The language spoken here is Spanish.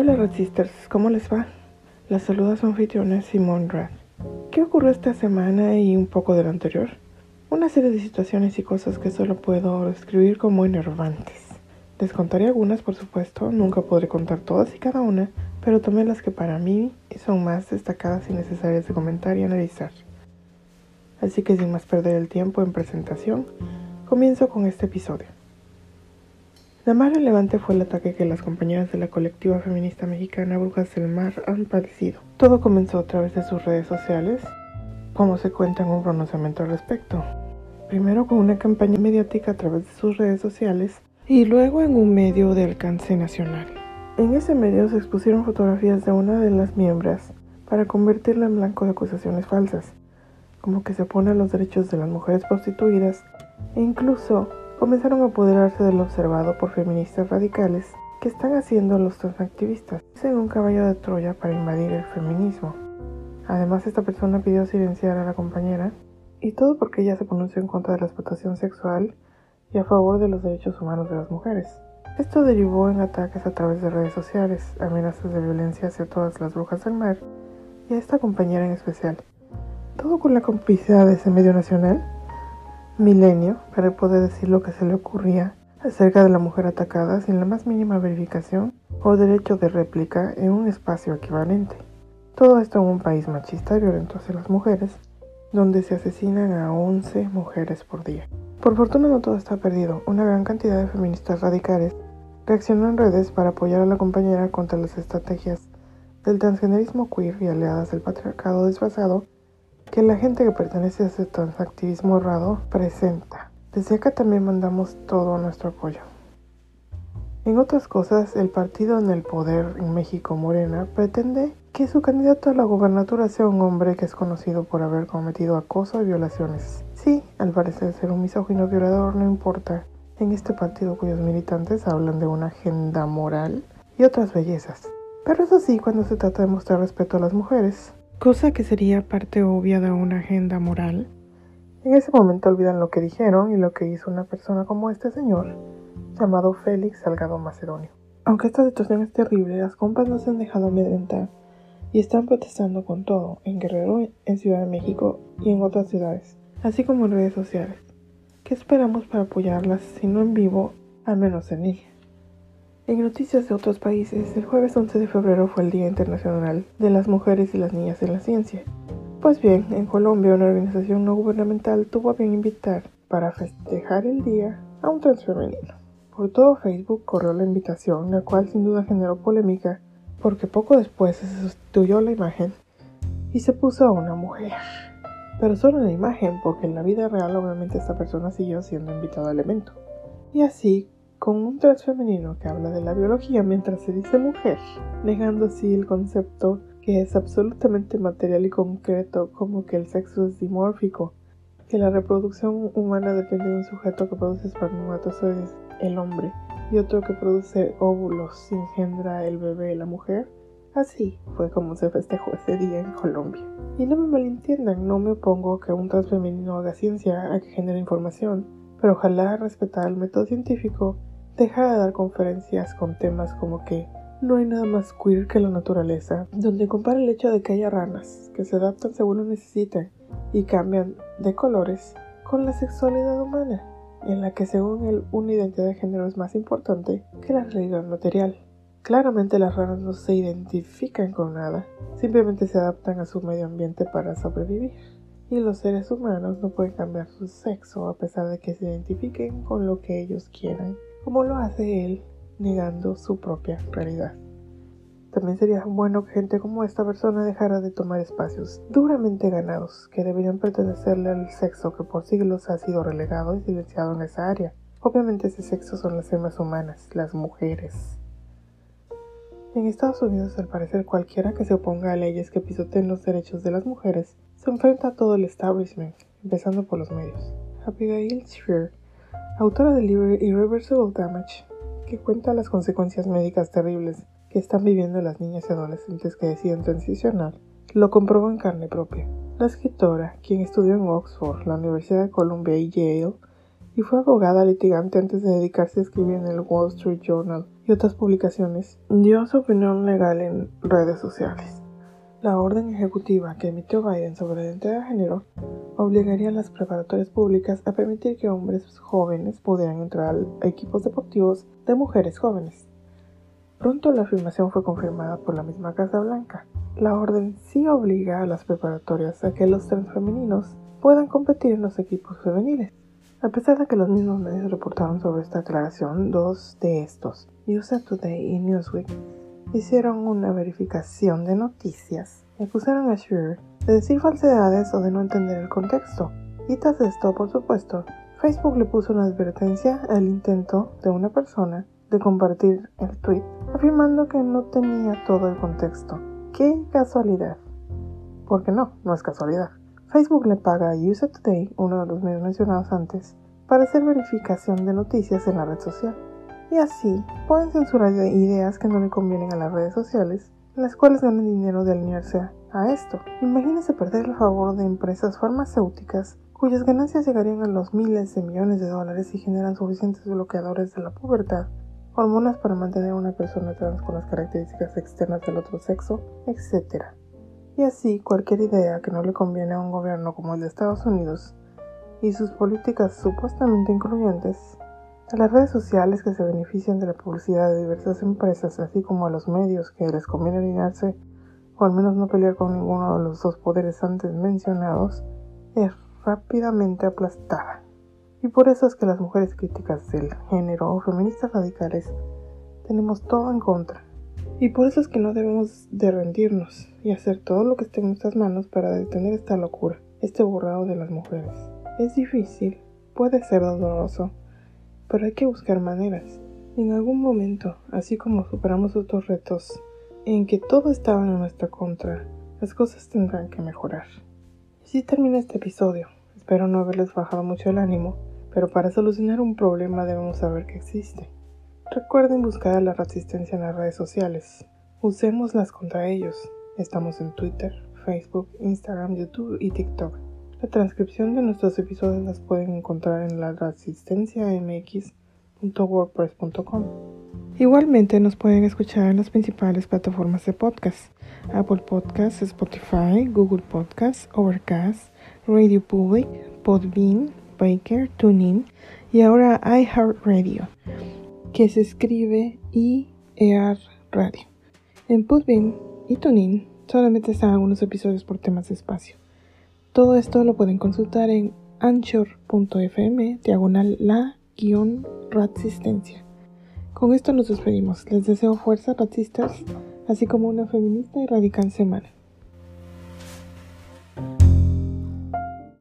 Hola Red Sisters, ¿cómo les va? La saluda su anfitriona Simone Rad. ¿Qué ocurrió esta semana y un poco de lo anterior? Una serie de situaciones y cosas que solo puedo describir como enervantes. Les contaré algunas, por supuesto, nunca podré contar todas y cada una, pero tomé las que para mí son más destacadas y necesarias de comentar y analizar. Así que sin más perder el tiempo en presentación, comienzo con este episodio. La más relevante fue el ataque que las compañeras de la colectiva feminista mexicana Brujas del Mar han padecido. Todo comenzó a través de sus redes sociales, como se cuenta en un pronunciamiento al respecto. Primero con una campaña mediática a través de sus redes sociales y luego en un medio de alcance nacional. En ese medio se expusieron fotografías de una de las miembros para convertirla en blanco de acusaciones falsas, como que se oponen los derechos de las mujeres prostituidas e incluso comenzaron a apoderarse del observado por feministas radicales que están haciendo los transactivistas. en un caballo de Troya para invadir el feminismo. Además, esta persona pidió silenciar a la compañera, y todo porque ella se pronunció en contra de la explotación sexual y a favor de los derechos humanos de las mujeres. Esto derivó en ataques a través de redes sociales, amenazas de violencia hacia todas las brujas del mar y a esta compañera en especial. Todo con la complicidad de ese medio nacional milenio para poder decir lo que se le ocurría acerca de la mujer atacada sin la más mínima verificación o derecho de réplica en un espacio equivalente. Todo esto en un país machista y violento hacia las mujeres, donde se asesinan a 11 mujeres por día. Por fortuna no todo está perdido. Una gran cantidad de feministas radicales reaccionó en redes para apoyar a la compañera contra las estrategias del transgenerismo queer y aliadas del patriarcado desfasado que la gente que pertenece a ese transactivismo errado presenta. Desde acá también mandamos todo nuestro apoyo. En otras cosas, el partido en el poder en México, Morena, pretende que su candidato a la gobernatura sea un hombre que es conocido por haber cometido acoso y violaciones. Sí, al parecer ser un misógino violador no importa. En este partido cuyos militantes hablan de una agenda moral y otras bellezas. Pero eso sí, cuando se trata de mostrar respeto a las mujeres, cosa que sería parte obvia de una agenda moral. En ese momento olvidan lo que dijeron y lo que hizo una persona como este señor, llamado Félix Salgado Macedonio. Aunque esta situación es terrible, las compas no se han dejado amedrentar y están protestando con todo, en Guerrero, en Ciudad de México y en otras ciudades, así como en redes sociales. ¿Qué esperamos para apoyarlas, si no en vivo, al menos en línea? En noticias de otros países, el jueves 11 de febrero fue el Día Internacional de las Mujeres y las Niñas en la Ciencia. Pues bien, en Colombia una organización no gubernamental tuvo a bien invitar para festejar el día a un transfemenino. Por todo Facebook corrió la invitación, la cual sin duda generó polémica, porque poco después se sustituyó la imagen y se puso a una mujer. Pero solo en la imagen, porque en la vida real obviamente esta persona siguió siendo invitada al evento. Y así con un transfemenino que habla de la biología mientras se dice mujer, negando así el concepto que es absolutamente material y concreto como que el sexo es dimórfico, que la reproducción humana depende de un sujeto que produce espermatozoides, el hombre, y otro que produce óvulos, engendra el bebé, la mujer. Así fue como se festejó ese día en Colombia. Y no me malentiendan, no me opongo que un transfemenino haga ciencia, a que genere información, pero ojalá respetar el método científico Deja de dar conferencias con temas como que no hay nada más queer que la naturaleza, donde compara el hecho de que haya ranas que se adaptan según lo necesiten y cambian de colores con la sexualidad humana, en la que según él una identidad de género es más importante que la realidad material. Claramente las ranas no se identifican con nada, simplemente se adaptan a su medio ambiente para sobrevivir. Y los seres humanos no pueden cambiar su sexo a pesar de que se identifiquen con lo que ellos quieran como lo hace él negando su propia realidad. También sería bueno que gente como esta persona dejara de tomar espacios duramente ganados que deberían pertenecerle al sexo que por siglos ha sido relegado y silenciado en esa área. Obviamente ese sexo son las almas humanas, las mujeres. En Estados Unidos, al parecer, cualquiera que se oponga a leyes que pisoteen los derechos de las mujeres se enfrenta a todo el establishment, empezando por los medios. Abigail Sphere autora del libro Irreversible Damage, que cuenta las consecuencias médicas terribles que están viviendo las niñas y adolescentes que deciden transicionar, lo comprobó en carne propia. La escritora, quien estudió en Oxford, la Universidad de Columbia y Yale, y fue abogada litigante antes de dedicarse a escribir en el Wall Street Journal y otras publicaciones, dio su opinión legal en redes sociales. La orden ejecutiva que emitió Biden sobre la identidad de género obligaría a las preparatorias públicas a permitir que hombres jóvenes pudieran entrar a equipos deportivos de mujeres jóvenes. Pronto la afirmación fue confirmada por la misma Casa Blanca. La orden sí obliga a las preparatorias a que los transfemeninos puedan competir en los equipos femeniles. A pesar de que los mismos medios reportaron sobre esta aclaración, dos de estos, USA Today y Newsweek, hicieron una verificación de noticias y acusaron a Shure de decir falsedades o de no entender el contexto. Y tras esto, por supuesto, Facebook le puso una advertencia al intento de una persona de compartir el tweet, afirmando que no tenía todo el contexto. ¡Qué casualidad! Porque no, no es casualidad. Facebook le paga a USA Today, uno de los medios mencionados antes, para hacer verificación de noticias en la red social. Y así pueden censurar ideas que no le convienen a las redes sociales, las cuales ganan dinero de alinearse a esto. Imagínese perder el favor de empresas farmacéuticas cuyas ganancias llegarían a los miles de millones de dólares y generan suficientes bloqueadores de la pubertad, hormonas para mantener a una persona trans con las características externas del otro sexo, etc. Y así, cualquier idea que no le conviene a un gobierno como el de Estados Unidos y sus políticas supuestamente incluyentes, a las redes sociales que se benefician de la publicidad de diversas empresas, así como a los medios que les conviene alinearse o al menos no pelear con ninguno de los dos poderes antes mencionados, es rápidamente aplastada. Y por eso es que las mujeres críticas del género o feministas radicales tenemos todo en contra y por eso es que no debemos de rendirnos y hacer todo lo que esté en nuestras manos para detener esta locura, este borrado de las mujeres. Es difícil, puede ser doloroso, pero hay que buscar maneras. En algún momento, así como superamos otros retos en que todo estaba en nuestra contra, las cosas tendrán que mejorar. Así termina este episodio. Espero no haberles bajado mucho el ánimo, pero para solucionar un problema debemos saber que existe. Recuerden buscar a la resistencia en las redes sociales. Usémoslas contra ellos. Estamos en Twitter, Facebook, Instagram, YouTube y TikTok. La transcripción de nuestros episodios las pueden encontrar en la resistenciamx.wordpress.com. Igualmente nos pueden escuchar en las principales plataformas de podcast. Apple Podcasts, Spotify, Google Podcasts, Overcast, Radio Public, Podbean, Baker, TuneIn y ahora iHeartRadio que se escribe IER Radio. En Podbean y Tunin solamente están algunos episodios por temas de espacio. Todo esto lo pueden consultar en anchor.fm diagonal la guion. Con esto nos despedimos. Les deseo fuerza racistas, así como una feminista y radical semana.